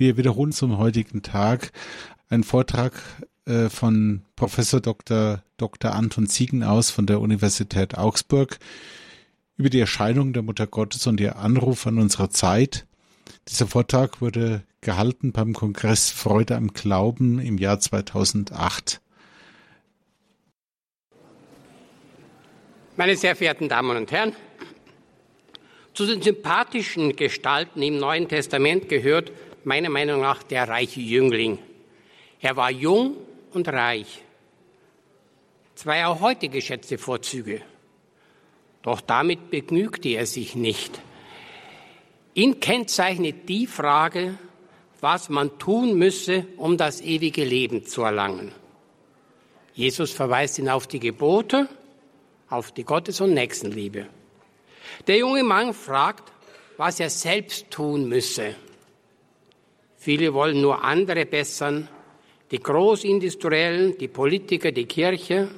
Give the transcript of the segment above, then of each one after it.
Wir wiederholen zum heutigen Tag einen Vortrag äh, von Professor Dr. Dr. Anton Ziegenaus von der Universität Augsburg über die Erscheinung der Mutter Gottes und ihr Anruf an unsere Zeit. Dieser Vortrag wurde gehalten beim Kongress Freude am Glauben im Jahr 2008. Meine sehr verehrten Damen und Herren, zu den sympathischen Gestalten im Neuen Testament gehört meiner Meinung nach der reiche Jüngling. Er war jung und reich. Zwei auch heute geschätzte Vorzüge. Doch damit begnügte er sich nicht. Ihn kennzeichnet die Frage, was man tun müsse, um das ewige Leben zu erlangen. Jesus verweist ihn auf die Gebote, auf die Gottes- und Nächstenliebe. Der junge Mann fragt, was er selbst tun müsse. Viele wollen nur andere bessern, die Großindustriellen, die Politiker, die Kirche.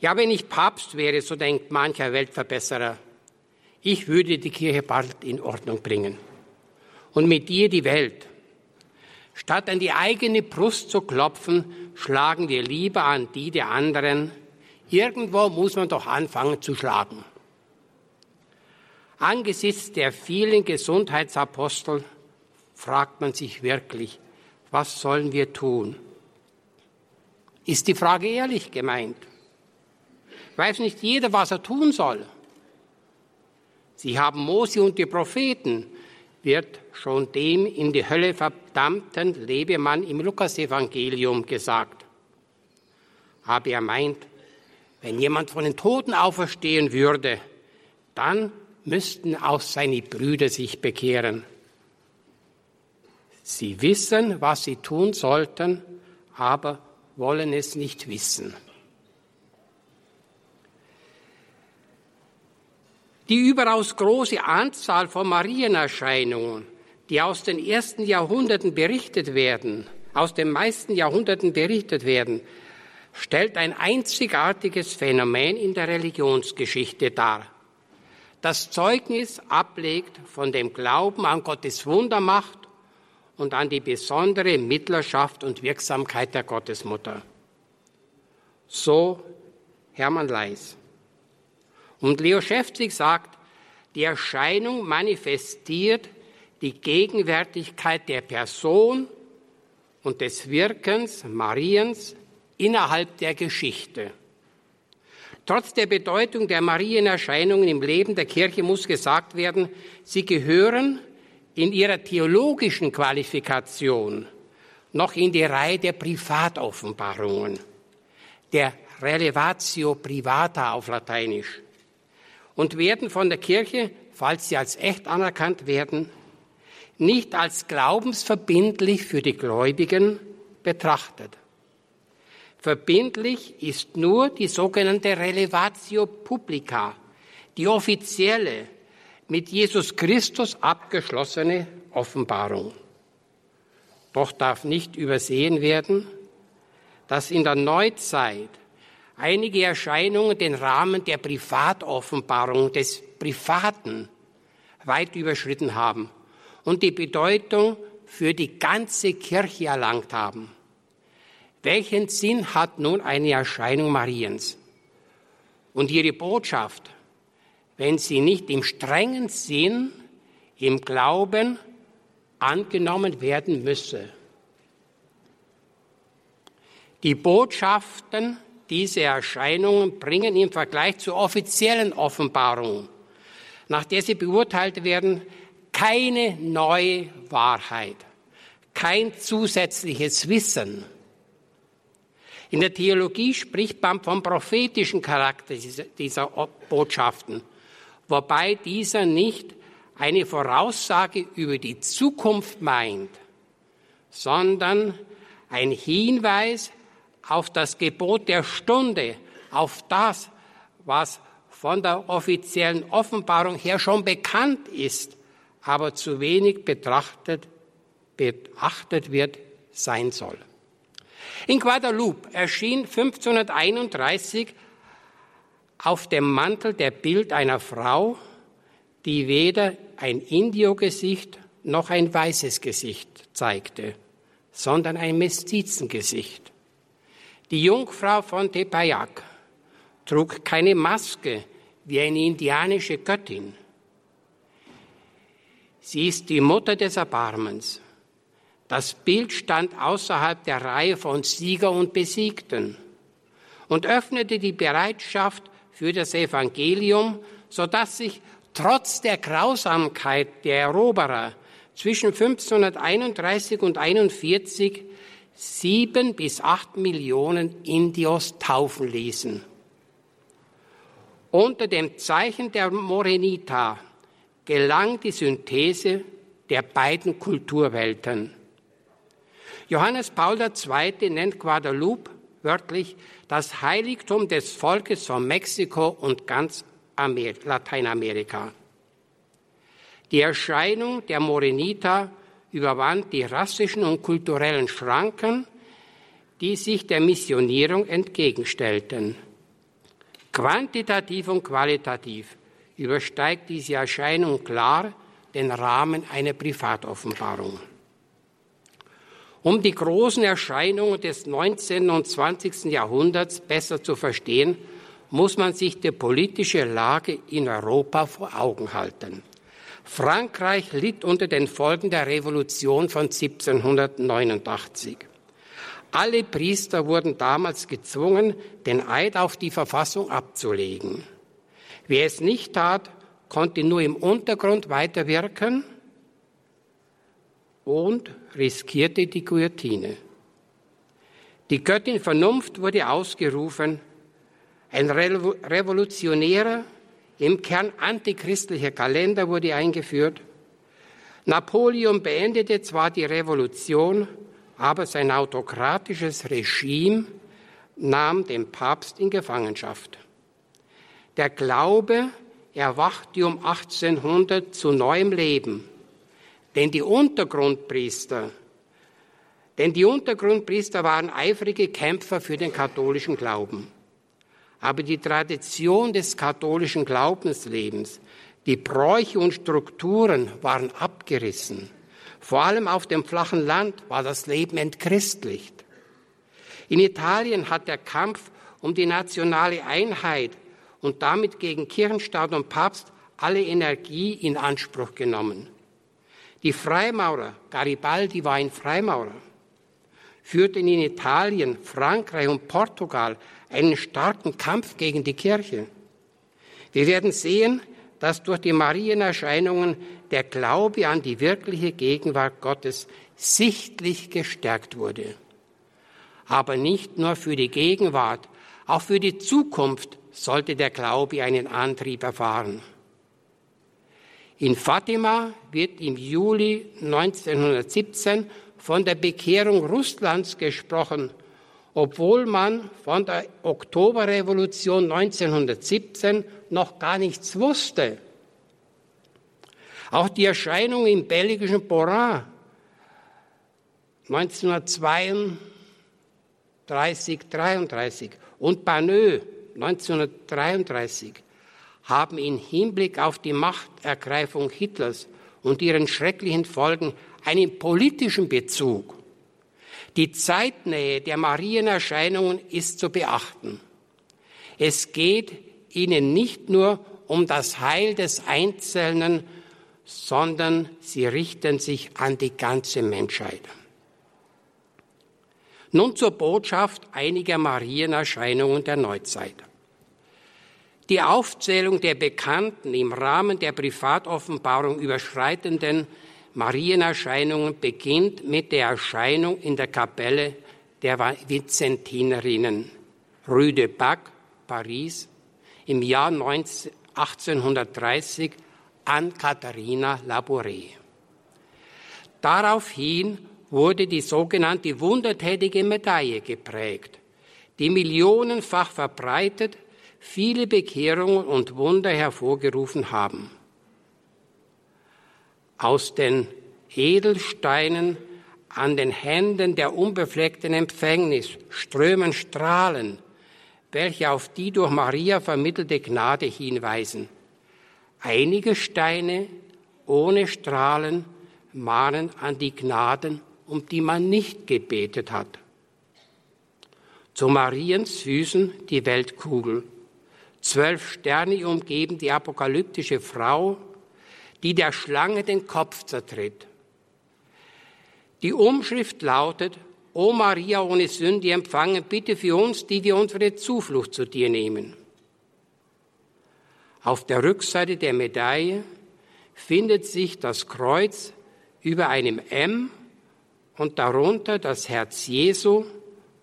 Ja, wenn ich Papst wäre, so denkt mancher Weltverbesserer, ich würde die Kirche bald in Ordnung bringen und mit ihr die Welt. Statt an die eigene Brust zu klopfen, schlagen wir lieber an die der anderen. Irgendwo muss man doch anfangen zu schlagen. Angesichts der vielen Gesundheitsapostel fragt man sich wirklich, was sollen wir tun? Ist die Frage ehrlich gemeint? Weiß nicht jeder, was er tun soll? Sie haben Mose und die Propheten, wird schon dem in die Hölle verdammten Lebemann im Lukasevangelium gesagt. Aber er meint, wenn jemand von den Toten auferstehen würde, dann müssten auch seine Brüder sich bekehren. Sie wissen, was sie tun sollten, aber wollen es nicht wissen. Die überaus große Anzahl von Marienerscheinungen, die aus den ersten Jahrhunderten berichtet werden, aus den meisten Jahrhunderten berichtet werden, stellt ein einzigartiges Phänomen in der Religionsgeschichte dar das Zeugnis ablegt von dem Glauben an Gottes Wundermacht und an die besondere Mittlerschaft und Wirksamkeit der Gottesmutter. So Hermann Leis. Und Leo Schäfzig sagt, die Erscheinung manifestiert die Gegenwärtigkeit der Person und des Wirkens Mariens innerhalb der Geschichte. Trotz der Bedeutung der Marienerscheinungen im Leben der Kirche muss gesagt werden, sie gehören in ihrer theologischen Qualifikation noch in die Reihe der Privatoffenbarungen, der Relevatio privata auf Lateinisch, und werden von der Kirche, falls sie als echt anerkannt werden, nicht als glaubensverbindlich für die Gläubigen betrachtet. Verbindlich ist nur die sogenannte Relevatio Publica, die offizielle, mit Jesus Christus abgeschlossene Offenbarung. Doch darf nicht übersehen werden, dass in der Neuzeit einige Erscheinungen den Rahmen der Privatoffenbarung des Privaten weit überschritten haben und die Bedeutung für die ganze Kirche erlangt haben. Welchen Sinn hat nun eine Erscheinung Mariens und ihre Botschaft, wenn sie nicht im strengen Sinn im Glauben angenommen werden müsse? Die Botschaften dieser Erscheinungen bringen im Vergleich zur offiziellen Offenbarung, nach der sie beurteilt werden, keine neue Wahrheit, kein zusätzliches Wissen, in der Theologie spricht man vom prophetischen Charakter dieser Botschaften, wobei dieser nicht eine Voraussage über die Zukunft meint, sondern ein Hinweis auf das Gebot der Stunde, auf das, was von der offiziellen Offenbarung her schon bekannt ist, aber zu wenig betrachtet, beachtet wird sein soll. In Guadeloupe erschien 1531 auf dem Mantel der Bild einer Frau, die weder ein Indio-Gesicht noch ein weißes Gesicht zeigte, sondern ein Mestizengesicht. Die Jungfrau von Tepeyac trug keine Maske wie eine indianische Göttin. Sie ist die Mutter des Erbarmens. Das Bild stand außerhalb der Reihe von Sieger und Besiegten und öffnete die Bereitschaft für das Evangelium, sodass sich trotz der Grausamkeit der Eroberer zwischen 1531 und 41 sieben bis acht Millionen Indios taufen ließen. Unter dem Zeichen der Morenita gelang die Synthese der beiden Kulturwelten. Johannes Paul II. nennt Guadeloupe wörtlich das Heiligtum des Volkes von Mexiko und ganz Lateinamerika. Die Erscheinung der Morenita überwand die rassischen und kulturellen Schranken, die sich der Missionierung entgegenstellten. Quantitativ und qualitativ übersteigt diese Erscheinung klar den Rahmen einer Privatoffenbarung. Um die großen Erscheinungen des 19. und 20. Jahrhunderts besser zu verstehen, muss man sich die politische Lage in Europa vor Augen halten. Frankreich litt unter den Folgen der Revolution von 1789. Alle Priester wurden damals gezwungen, den Eid auf die Verfassung abzulegen. Wer es nicht tat, konnte nur im Untergrund weiterwirken und riskierte die Guillotine. Die Göttin Vernunft wurde ausgerufen, ein revolutionärer, im Kern antichristlicher Kalender wurde eingeführt. Napoleon beendete zwar die Revolution, aber sein autokratisches Regime nahm den Papst in Gefangenschaft. Der Glaube erwachte um 1800 zu neuem Leben, denn die Untergrundpriester, denn die Untergrundpriester waren eifrige Kämpfer für den katholischen Glauben. Aber die Tradition des katholischen Glaubenslebens, die Bräuche und Strukturen waren abgerissen. Vor allem auf dem flachen Land war das Leben entchristlicht. In Italien hat der Kampf um die nationale Einheit und damit gegen Kirchenstaat und Papst alle Energie in Anspruch genommen. Die Freimaurer, Garibaldi war ein Freimaurer, führten in Italien, Frankreich und Portugal einen starken Kampf gegen die Kirche. Wir werden sehen, dass durch die Marienerscheinungen der Glaube an die wirkliche Gegenwart Gottes sichtlich gestärkt wurde. Aber nicht nur für die Gegenwart, auch für die Zukunft sollte der Glaube einen Antrieb erfahren. In Fatima wird im Juli 1917 von der Bekehrung Russlands gesprochen obwohl man von der Oktoberrevolution 1917 noch gar nichts wusste. Auch die Erscheinung im belgischen Borin 1932, 33 und Baneux 1933 haben im Hinblick auf die Machtergreifung Hitlers und ihren schrecklichen Folgen einen politischen Bezug die Zeitnähe der Marienerscheinungen ist zu beachten. Es geht ihnen nicht nur um das Heil des Einzelnen, sondern sie richten sich an die ganze Menschheit. Nun zur Botschaft einiger Marienerscheinungen der Neuzeit. Die Aufzählung der bekannten im Rahmen der Privatoffenbarung überschreitenden Marienerscheinungen beginnt mit der Erscheinung in der Kapelle der Vizentinerinnen Rue de Bac, Paris, im Jahr 1830 an Katharina Labouré. Daraufhin wurde die sogenannte wundertätige Medaille geprägt, die millionenfach verbreitet viele Bekehrungen und Wunder hervorgerufen haben. Aus den Edelsteinen an den Händen der unbefleckten Empfängnis strömen Strahlen, welche auf die durch Maria vermittelte Gnade hinweisen. Einige Steine ohne Strahlen mahnen an die Gnaden, um die man nicht gebetet hat. Zu Mariens Füßen die Weltkugel. Zwölf Sterne umgeben die apokalyptische Frau, die der Schlange den Kopf zertritt. Die Umschrift lautet, O Maria ohne Sünde, empfange bitte für uns, die wir unsere Zuflucht zu dir nehmen. Auf der Rückseite der Medaille findet sich das Kreuz über einem M und darunter das Herz Jesu,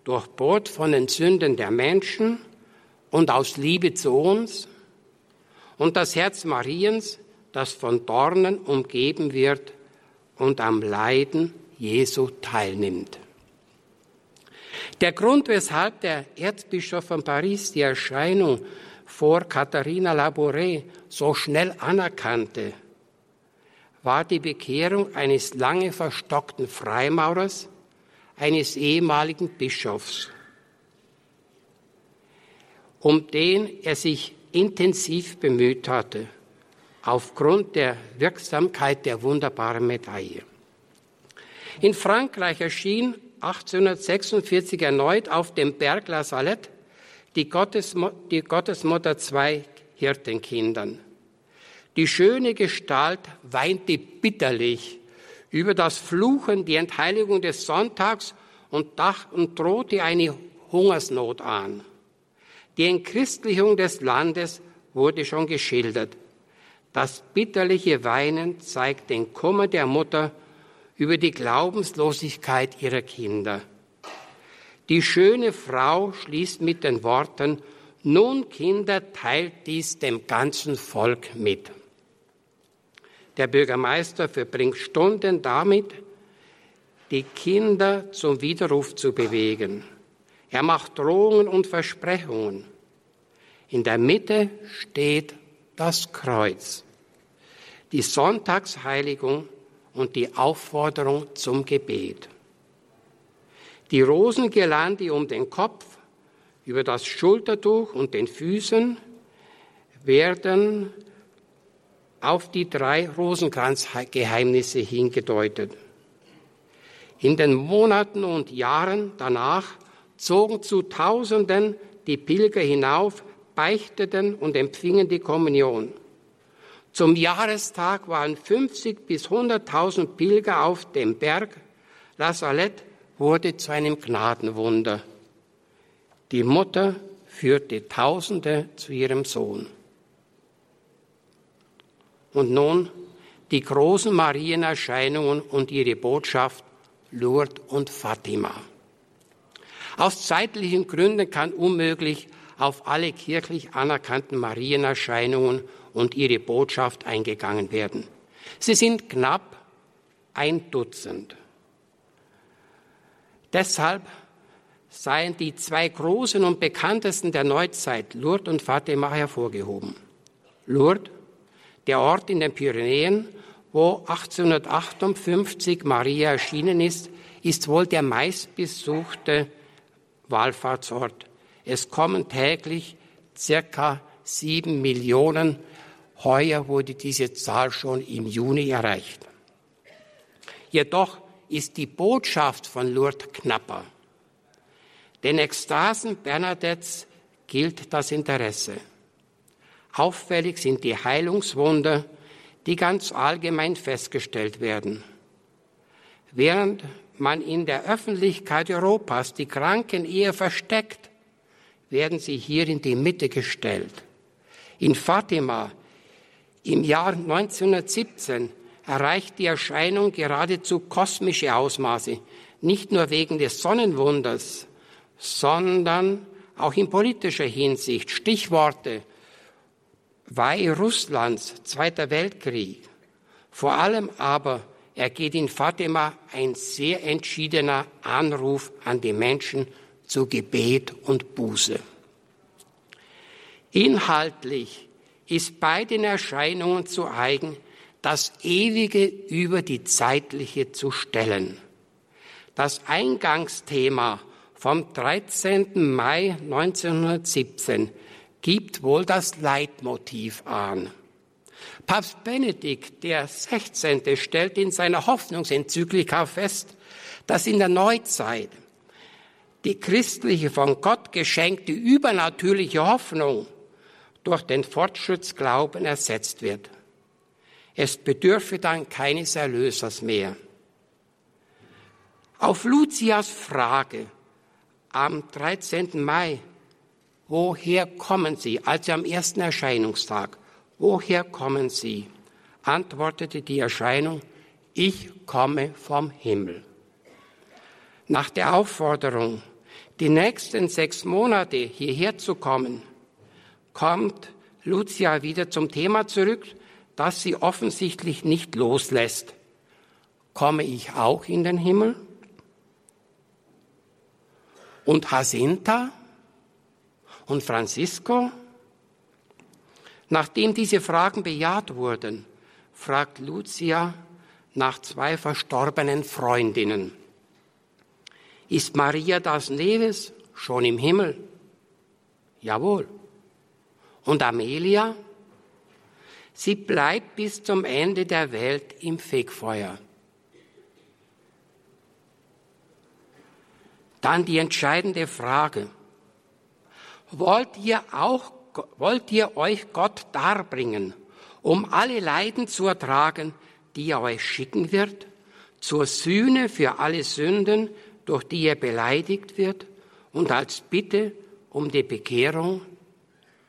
durchbohrt von den Sünden der Menschen und aus Liebe zu uns, und das Herz Mariens, das von Dornen umgeben wird und am Leiden Jesu teilnimmt. Der Grund, weshalb der Erzbischof von Paris die Erscheinung vor Katharina Labouré so schnell anerkannte, war die Bekehrung eines lange verstockten Freimaurers, eines ehemaligen Bischofs, um den er sich intensiv bemüht hatte, aufgrund der Wirksamkeit der wunderbaren Medaille. In Frankreich erschien 1846 erneut auf dem Berg La Salette die, Gottesmo die Gottesmutter zwei Hirtenkindern. Die schöne Gestalt weinte bitterlich über das Fluchen, die Entheiligung des Sonntags und, dach, und drohte eine Hungersnot an. Die Entchristlichung des Landes wurde schon geschildert. Das bitterliche Weinen zeigt den Kummer der Mutter über die Glaubenslosigkeit ihrer Kinder. Die schöne Frau schließt mit den Worten, nun Kinder, teilt dies dem ganzen Volk mit. Der Bürgermeister verbringt Stunden damit, die Kinder zum Widerruf zu bewegen. Er macht Drohungen und Versprechungen. In der Mitte steht das Kreuz, die Sonntagsheiligung und die Aufforderung zum Gebet. Die Rosengirlande um den Kopf, über das Schultertuch und den Füßen werden auf die drei Rosenkranzgeheimnisse hingedeutet. In den Monaten und Jahren danach zogen zu Tausenden die Pilger hinauf, beichteten und empfingen die Kommunion. Zum Jahrestag waren 50 bis 100.000 Pilger auf dem Berg. La Salette wurde zu einem Gnadenwunder. Die Mutter führte Tausende zu ihrem Sohn. Und nun die großen Marienerscheinungen und ihre Botschaft Lourdes und Fatima. Aus zeitlichen Gründen kann unmöglich auf alle kirchlich anerkannten Marienerscheinungen und ihre Botschaft eingegangen werden. Sie sind knapp ein Dutzend. Deshalb seien die zwei großen und bekanntesten der Neuzeit, Lourdes und Fatima, hervorgehoben. Lourdes, der Ort in den Pyrenäen, wo 1858 Maria erschienen ist, ist wohl der meistbesuchte Wallfahrtsort. Es kommen täglich circa sieben Millionen Heuer wurde diese Zahl schon im Juni erreicht. Jedoch ist die Botschaft von Lourdes knapper. Den Ekstasen Bernadettes gilt das Interesse. Auffällig sind die Heilungswunder, die ganz allgemein festgestellt werden. Während man in der Öffentlichkeit Europas die Kranken eher versteckt, werden sie hier in die Mitte gestellt. In Fatima im Jahr 1917 erreicht die Erscheinung geradezu kosmische Ausmaße, nicht nur wegen des Sonnenwunders, sondern auch in politischer Hinsicht. Stichworte Weihe Russlands, Zweiter Weltkrieg. Vor allem aber ergeht in Fatima ein sehr entschiedener Anruf an die Menschen zu Gebet und Buße. Inhaltlich ist bei den Erscheinungen zu eigen, das Ewige über die Zeitliche zu stellen. Das Eingangsthema vom 13. Mai 1917 gibt wohl das Leitmotiv an. Papst Benedikt der 16. stellt in seiner Hoffnungsenzyklika fest, dass in der Neuzeit die christliche von Gott geschenkte übernatürliche Hoffnung durch den Fortschrittsglauben ersetzt wird. Es bedürfe dann keines Erlösers mehr. Auf Lucias Frage am 13. Mai, woher kommen Sie, also am ersten Erscheinungstag, woher kommen Sie, antwortete die Erscheinung, ich komme vom Himmel. Nach der Aufforderung, die nächsten sechs Monate hierher zu kommen, kommt Lucia wieder zum Thema zurück, das sie offensichtlich nicht loslässt. Komme ich auch in den Himmel? Und Jacinta und Francisco? Nachdem diese Fragen bejaht wurden, fragt Lucia nach zwei verstorbenen Freundinnen. Ist Maria das Neves schon im Himmel? Jawohl. Und Amelia? Sie bleibt bis zum Ende der Welt im Fegfeuer. Dann die entscheidende Frage. Wollt ihr auch, wollt ihr euch Gott darbringen, um alle Leiden zu ertragen, die er euch schicken wird, zur Sühne für alle Sünden, durch die er beleidigt wird und als Bitte um die Bekehrung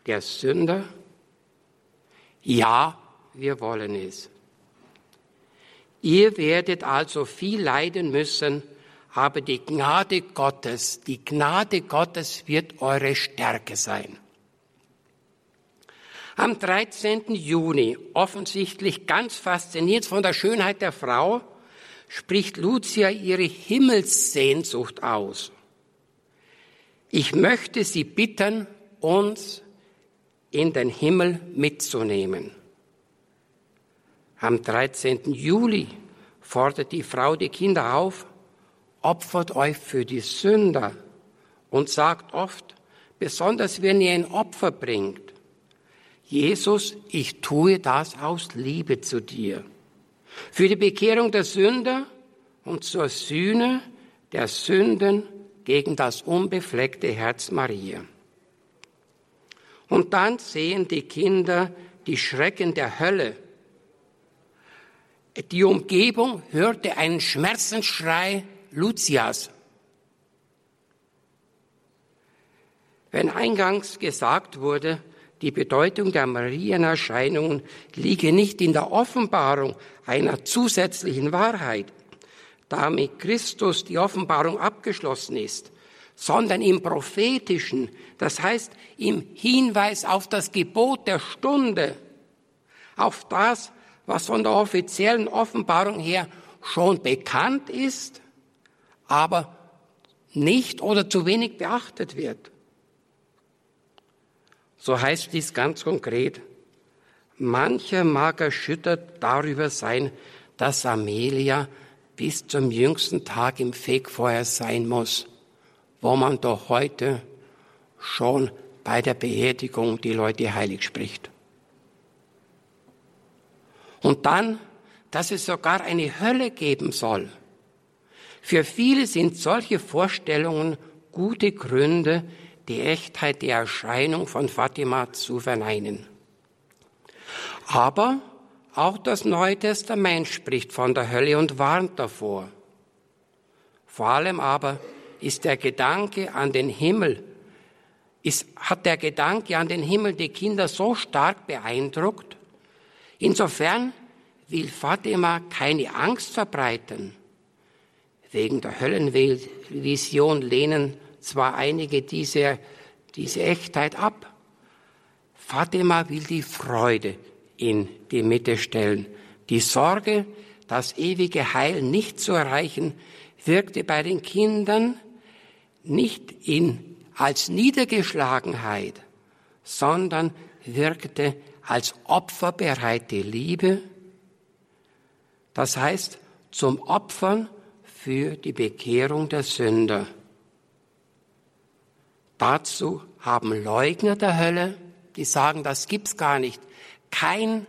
der Sünder? Ja, wir wollen es. Ihr werdet also viel leiden müssen, aber die Gnade Gottes, die Gnade Gottes wird eure Stärke sein. Am 13. Juni, offensichtlich ganz fasziniert von der Schönheit der Frau, spricht Lucia ihre Himmelssehnsucht aus. Ich möchte Sie bitten, uns in den Himmel mitzunehmen. Am 13. Juli fordert die Frau die Kinder auf, opfert euch für die Sünder und sagt oft, besonders wenn ihr ein Opfer bringt, Jesus, ich tue das aus Liebe zu dir für die Bekehrung der Sünder und zur Sühne der Sünden gegen das unbefleckte Herz Maria. Und dann sehen die Kinder die Schrecken der Hölle. Die Umgebung hörte einen Schmerzensschrei Lucias. Wenn eingangs gesagt wurde, die Bedeutung der Marienerscheinungen liege nicht in der Offenbarung einer zusätzlichen Wahrheit, damit Christus die Offenbarung abgeschlossen ist, sondern im prophetischen, das heißt im Hinweis auf das Gebot der Stunde, auf das, was von der offiziellen Offenbarung her schon bekannt ist, aber nicht oder zu wenig beachtet wird. So heißt dies ganz konkret. Mancher mag erschüttert darüber sein, dass Amelia bis zum jüngsten Tag im Fegfeuer sein muss, wo man doch heute schon bei der Beerdigung die Leute heilig spricht. Und dann, dass es sogar eine Hölle geben soll. Für viele sind solche Vorstellungen gute Gründe, die Echtheit der Erscheinung von Fatima zu verneinen. Aber auch das Neue Testament spricht von der Hölle und warnt davor. Vor allem aber ist der Gedanke an den Himmel, ist, hat der Gedanke an den Himmel die Kinder so stark beeindruckt. Insofern will Fatima keine Angst verbreiten. Wegen der Höllenvision lehnen zwar einige diese, diese Echtheit ab. Fatima will die Freude in die Mitte stellen. Die Sorge, das ewige Heil nicht zu erreichen, wirkte bei den Kindern nicht in, als Niedergeschlagenheit, sondern wirkte als opferbereite Liebe. Das heißt, zum Opfern für die Bekehrung der Sünder. Dazu haben Leugner der Hölle, die sagen, das gibt's gar nicht, kein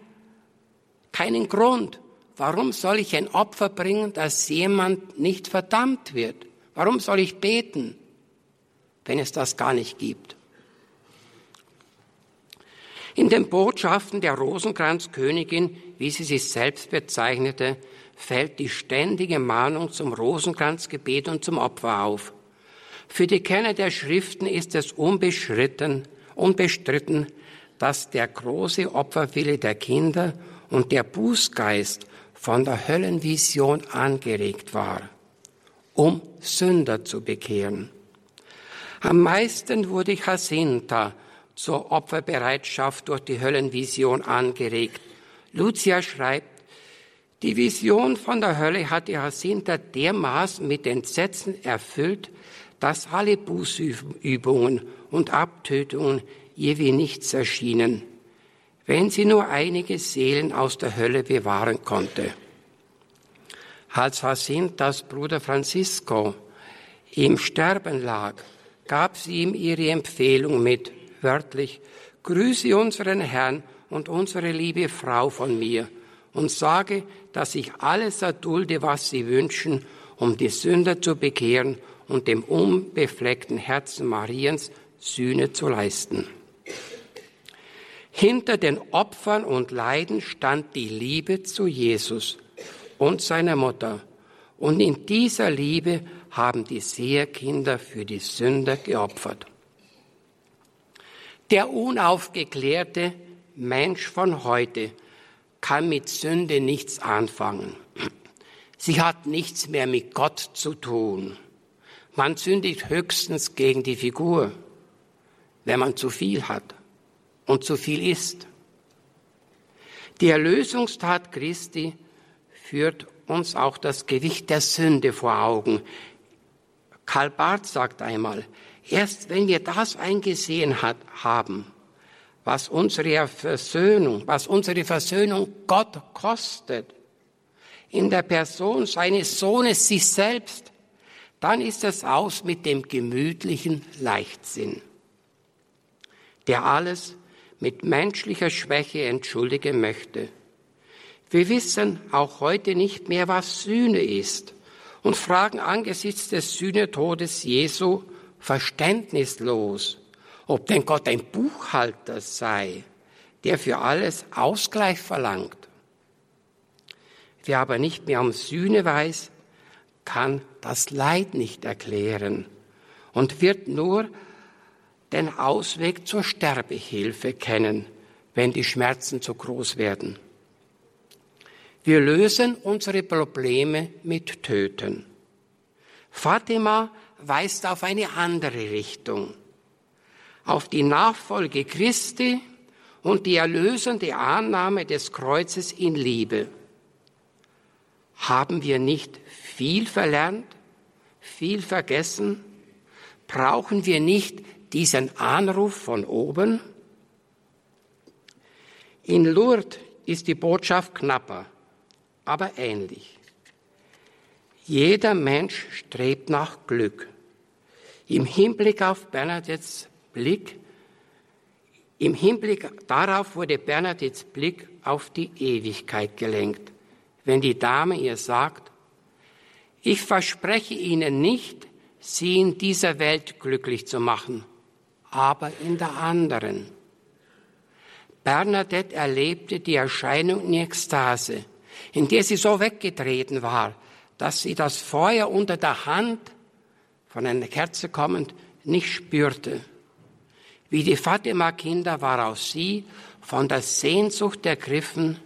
keinen Grund. Warum soll ich ein Opfer bringen, dass jemand nicht verdammt wird? Warum soll ich beten, wenn es das gar nicht gibt? In den Botschaften der Rosenkranzkönigin, wie sie sich selbst bezeichnete, fällt die ständige Mahnung zum Rosenkranzgebet und zum Opfer auf. Für die Kenner der Schriften ist es unbestritten, unbestritten, dass der große Opferwille der Kinder und der Bußgeist von der Höllenvision angeregt war, um Sünder zu bekehren. Am meisten wurde Jacinta zur Opferbereitschaft durch die Höllenvision angeregt. Lucia schreibt, die Vision von der Hölle hatte Jacinta dermaßen mit Entsetzen erfüllt, dass alle Bußübungen und Abtötungen ihr wie nichts erschienen wenn sie nur einige Seelen aus der Hölle bewahren konnte. Als Jacintas Bruder Francisco im Sterben lag, gab sie ihm ihre Empfehlung mit, wörtlich, grüße unseren Herrn und unsere liebe Frau von mir und sage, dass ich alles erdulde, was sie wünschen, um die Sünder zu bekehren und dem unbefleckten Herzen Mariens Sühne zu leisten. Hinter den Opfern und Leiden stand die Liebe zu Jesus und seiner Mutter. Und in dieser Liebe haben die Seherkinder für die Sünder geopfert. Der unaufgeklärte Mensch von heute kann mit Sünde nichts anfangen. Sie hat nichts mehr mit Gott zu tun. Man sündigt höchstens gegen die Figur, wenn man zu viel hat und zu viel ist. Die Erlösungstat Christi führt uns auch das Gewicht der Sünde vor Augen. Karl Barth sagt einmal, erst wenn wir das eingesehen hat, haben, was unsere Versöhnung, was unsere Versöhnung Gott kostet, in der Person seines Sohnes sich selbst, dann ist es aus mit dem gemütlichen Leichtsinn, der alles mit menschlicher Schwäche entschuldigen möchte. Wir wissen auch heute nicht mehr, was Sühne ist und fragen angesichts des Sühnetodes Jesu verständnislos, ob denn Gott ein Buchhalter sei, der für alles Ausgleich verlangt. Wer aber nicht mehr um Sühne weiß, kann das Leid nicht erklären und wird nur den Ausweg zur Sterbehilfe kennen, wenn die Schmerzen zu groß werden. Wir lösen unsere Probleme mit Töten. Fatima weist auf eine andere Richtung, auf die Nachfolge Christi und die erlösende Annahme des Kreuzes in Liebe. Haben wir nicht viel verlernt, viel vergessen? Brauchen wir nicht diesen Anruf von oben? In Lourdes ist die Botschaft knapper, aber ähnlich. Jeder Mensch strebt nach Glück. Im Hinblick auf Bernadettes Blick, im Hinblick darauf wurde Bernadettes Blick auf die Ewigkeit gelenkt. Wenn die Dame ihr sagt, ich verspreche Ihnen nicht, Sie in dieser Welt glücklich zu machen aber in der anderen. Bernadette erlebte die Erscheinung in Ekstase, in der sie so weggetreten war, dass sie das Feuer unter der Hand von einer Kerze kommend nicht spürte. Wie die Fatima-Kinder war auch sie von der Sehnsucht ergriffen,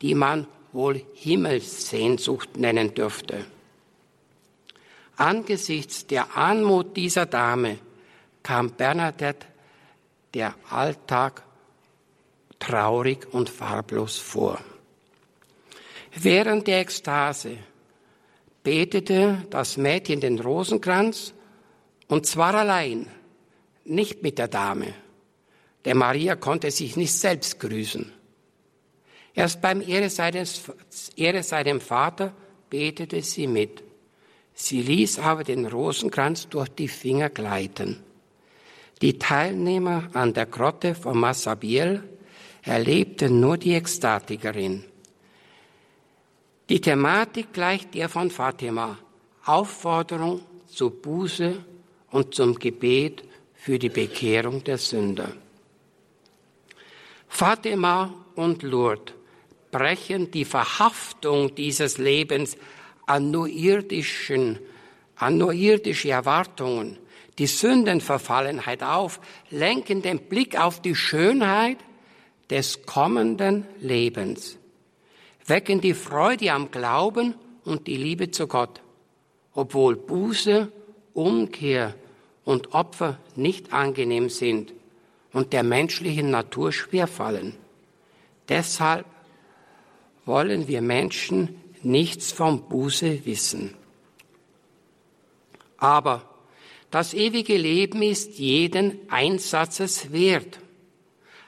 die man wohl Himmelssehnsucht nennen dürfte. Angesichts der Anmut dieser Dame kam Bernadette der Alltag traurig und farblos vor. Während der Ekstase betete das Mädchen den Rosenkranz und zwar allein, nicht mit der Dame. Der Maria konnte sich nicht selbst grüßen. Erst beim Ehre sei, Ehre sei dem Vater betete sie mit. Sie ließ aber den Rosenkranz durch die Finger gleiten. Die Teilnehmer an der Grotte von Massabiel erlebten nur die Ekstatikerin. Die Thematik gleicht der von Fatima. Aufforderung zur Buße und zum Gebet für die Bekehrung der Sünder. Fatima und Lourdes brechen die Verhaftung dieses Lebens an nur irdischen, an nur irdische Erwartungen, die Sündenverfallenheit auf, lenken den Blick auf die Schönheit des kommenden Lebens, wecken die Freude am Glauben und die Liebe zu Gott, obwohl Buße, Umkehr und Opfer nicht angenehm sind und der menschlichen Natur schwerfallen. Deshalb wollen wir Menschen nichts vom Buße wissen. Aber das ewige Leben ist jeden Einsatzes wert,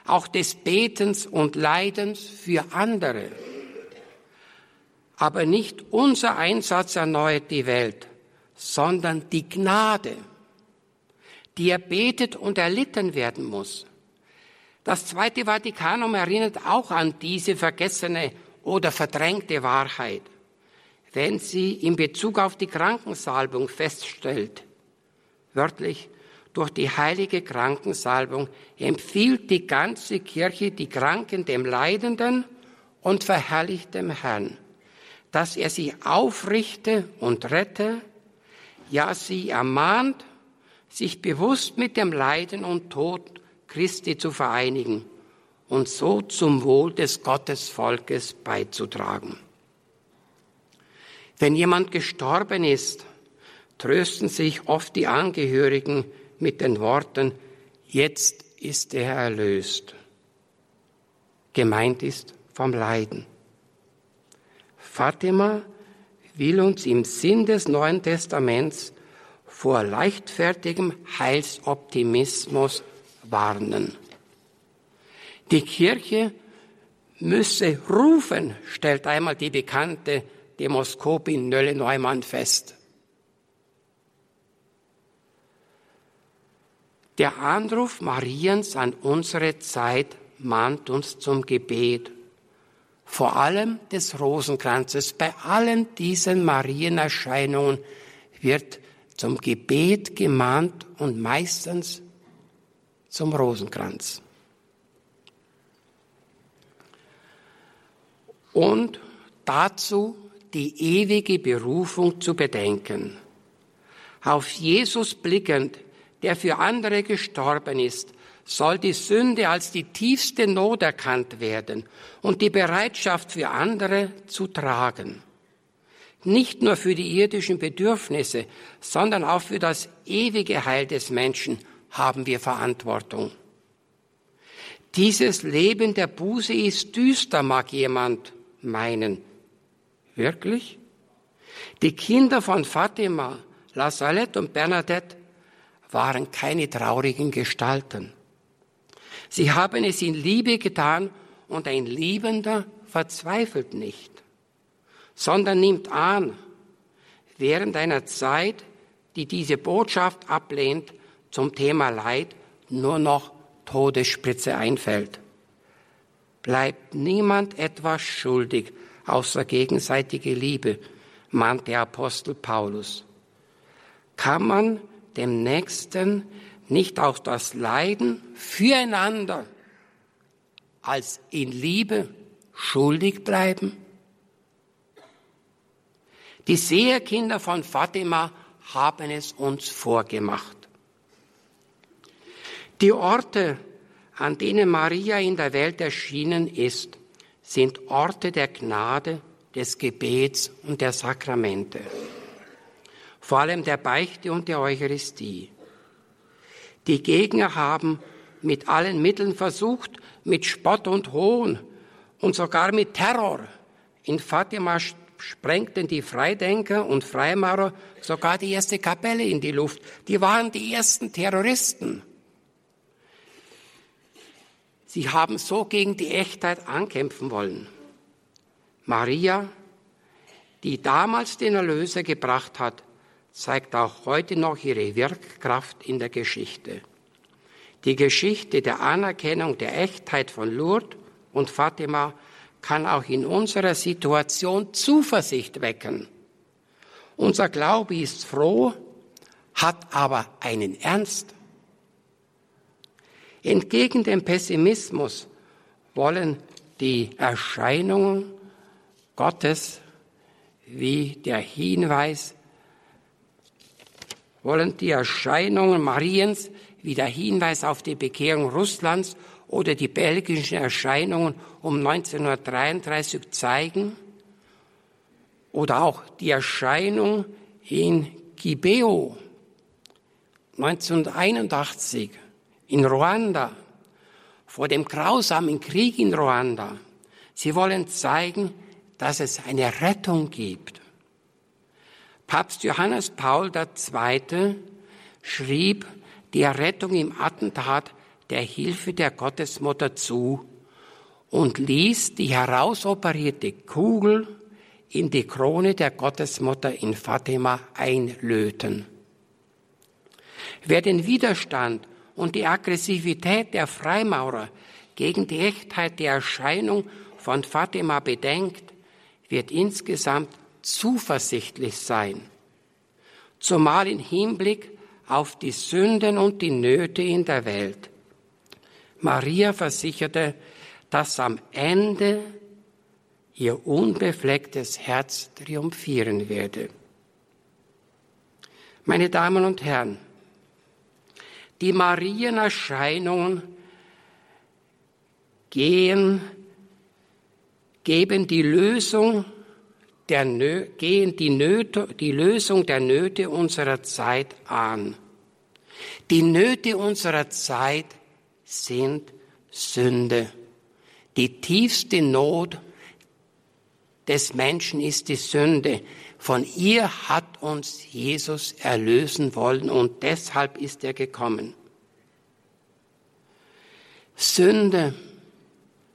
auch des Betens und Leidens für andere. Aber nicht unser Einsatz erneuert die Welt, sondern die Gnade die erbetet und erlitten werden muss. Das Zweite Vatikanum erinnert auch an diese vergessene oder verdrängte Wahrheit, wenn sie in Bezug auf die Krankensalbung feststellt. Wörtlich, durch die heilige Krankensalbung empfiehlt die ganze Kirche die Kranken dem Leidenden und verherrlicht dem Herrn, dass er sie aufrichte und rette, ja sie ermahnt sich bewusst mit dem Leiden und Tod Christi zu vereinigen und so zum Wohl des Gottesvolkes beizutragen. Wenn jemand gestorben ist, trösten sich oft die Angehörigen mit den Worten, jetzt ist er erlöst. Gemeint ist vom Leiden. Fatima will uns im Sinn des Neuen Testaments vor leichtfertigem Heilsoptimismus warnen. Die Kirche müsse rufen, stellt einmal die bekannte Demoskopin Nölle Neumann fest. Der Anruf Mariens an unsere Zeit mahnt uns zum Gebet, vor allem des Rosenkranzes. Bei allen diesen Marienerscheinungen wird zum Gebet gemahnt und meistens zum Rosenkranz. Und dazu die ewige Berufung zu bedenken. Auf Jesus blickend, der für andere gestorben ist, soll die Sünde als die tiefste Not erkannt werden und die Bereitschaft für andere zu tragen. Nicht nur für die irdischen Bedürfnisse, sondern auch für das ewige Heil des Menschen haben wir Verantwortung. Dieses Leben der Buße ist düster, mag jemand meinen. Wirklich? Die Kinder von Fatima, La Salette und Bernadette waren keine traurigen Gestalten. Sie haben es in Liebe getan und ein Liebender verzweifelt nicht sondern nimmt an, während einer Zeit, die diese Botschaft ablehnt, zum Thema Leid nur noch Todesspritze einfällt. Bleibt niemand etwas schuldig außer gegenseitige Liebe, mahnt der Apostel Paulus. Kann man dem Nächsten nicht auch das Leiden füreinander als in Liebe schuldig bleiben? Die Seherkinder von Fatima haben es uns vorgemacht. Die Orte, an denen Maria in der Welt erschienen ist, sind Orte der Gnade, des Gebets und der Sakramente, vor allem der Beichte und der Eucharistie. Die Gegner haben mit allen Mitteln versucht, mit Spott und Hohn und sogar mit Terror in Fatima sprengten die Freidenker und Freimaurer sogar die erste Kapelle in die Luft. Die waren die ersten Terroristen. Sie haben so gegen die Echtheit ankämpfen wollen. Maria, die damals den Erlöser gebracht hat, zeigt auch heute noch ihre Wirkkraft in der Geschichte. Die Geschichte der Anerkennung der Echtheit von Lourdes und Fatima kann auch in unserer Situation Zuversicht wecken. Unser Glaube ist froh, hat aber einen Ernst. Entgegen dem Pessimismus wollen die Erscheinungen Gottes wie der Hinweis, wollen die Erscheinungen Mariens wie der Hinweis auf die Bekehrung Russlands oder die belgischen Erscheinungen um 1933 zeigen, oder auch die Erscheinung in Gibeo 1981 in Ruanda vor dem grausamen Krieg in Ruanda. Sie wollen zeigen, dass es eine Rettung gibt. Papst Johannes Paul II. schrieb die Errettung im Attentat der Hilfe der Gottesmutter zu und ließ die herausoperierte Kugel in die Krone der Gottesmutter in Fatima einlöten. Wer den Widerstand und die Aggressivität der Freimaurer gegen die Echtheit der Erscheinung von Fatima bedenkt, wird insgesamt zuversichtlich sein, zumal im Hinblick auf die Sünden und die Nöte in der Welt. Maria versicherte, dass am Ende ihr unbeflecktes Herz triumphieren werde. Meine Damen und Herren, die Marienerscheinungen gehen, geben die Lösung der Nö gehen die, Nöte, die Lösung der Nöte unserer Zeit an. Die Nöte unserer Zeit sind Sünde. Die tiefste Not des Menschen ist die Sünde. Von ihr hat uns Jesus erlösen wollen und deshalb ist er gekommen. Sünde.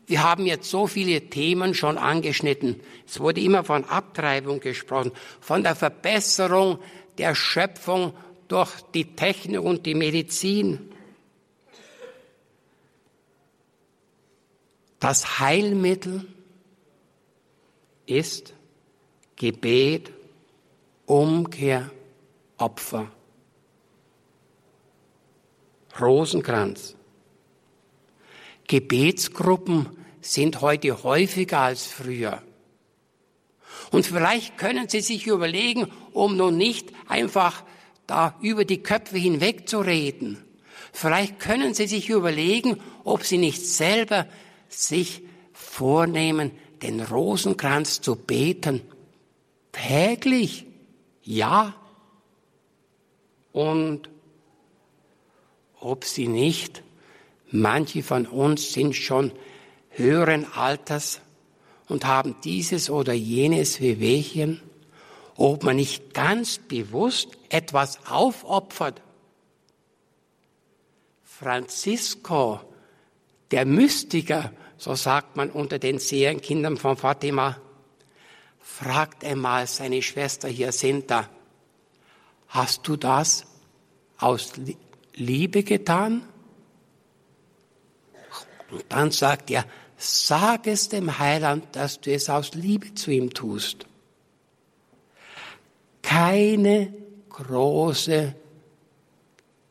Wir haben jetzt so viele Themen schon angeschnitten. Es wurde immer von Abtreibung gesprochen, von der Verbesserung der Schöpfung durch die Technik und die Medizin. Das Heilmittel ist Gebet, Umkehr, Opfer. Rosenkranz. Gebetsgruppen sind heute häufiger als früher. Und vielleicht können Sie sich überlegen, um nun nicht einfach da über die Köpfe hinweg zu reden. Vielleicht können Sie sich überlegen, ob Sie nicht selber sich vornehmen, den Rosenkranz zu beten. Täglich. Ja. Und ob sie nicht, manche von uns sind schon höheren Alters und haben dieses oder jenes Wehwehchen, ob man nicht ganz bewusst etwas aufopfert. Francisco, der Mystiker, so sagt man unter den Sehenkindern von Fatima, fragt einmal seine Schwester Jacinta, hast du das aus Liebe getan? Und dann sagt er, sag es dem Heiland, dass du es aus Liebe zu ihm tust. Keine große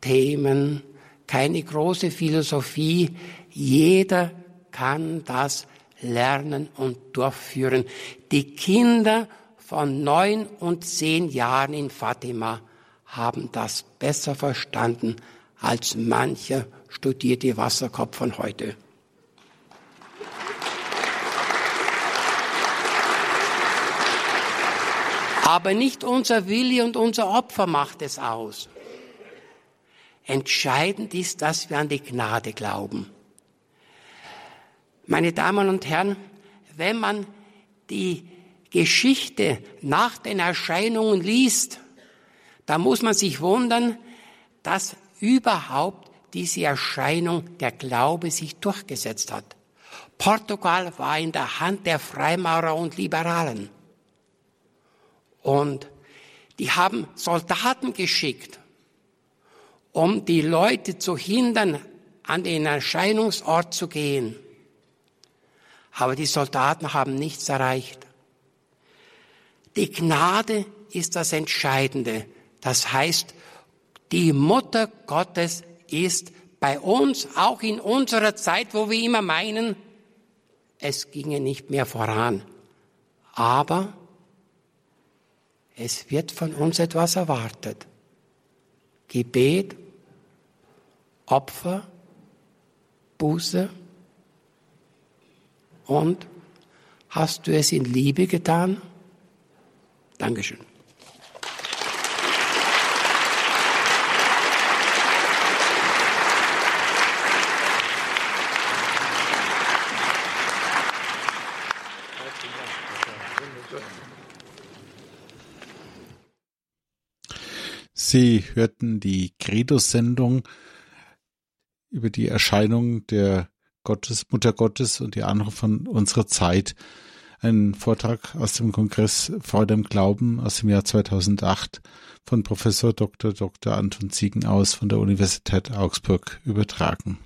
Themen, keine große Philosophie. Jeder kann das lernen und durchführen. Die Kinder von neun und zehn Jahren in Fatima haben das besser verstanden als mancher studierte Wasserkopf von heute. Aber nicht unser Wille und unser Opfer macht es aus. Entscheidend ist, dass wir an die Gnade glauben. Meine Damen und Herren, wenn man die Geschichte nach den Erscheinungen liest, da muss man sich wundern, dass überhaupt diese Erscheinung der Glaube sich durchgesetzt hat. Portugal war in der Hand der Freimaurer und Liberalen. Und die haben Soldaten geschickt, um die Leute zu hindern, an den Erscheinungsort zu gehen. Aber die Soldaten haben nichts erreicht. Die Gnade ist das Entscheidende. Das heißt, die Mutter Gottes ist bei uns, auch in unserer Zeit, wo wir immer meinen, es ginge nicht mehr voran. Aber es wird von uns etwas erwartet. Gebet, Opfer, Buße und hast du es in Liebe getan? Dankeschön. Sie hörten die Credo-Sendung über die Erscheinung der Gottes, Mutter Gottes und die andere von unserer Zeit. Ein Vortrag aus dem Kongress Freude im Glauben aus dem Jahr 2008 von Professor Dr. Dr. Anton Ziegenaus von der Universität Augsburg übertragen.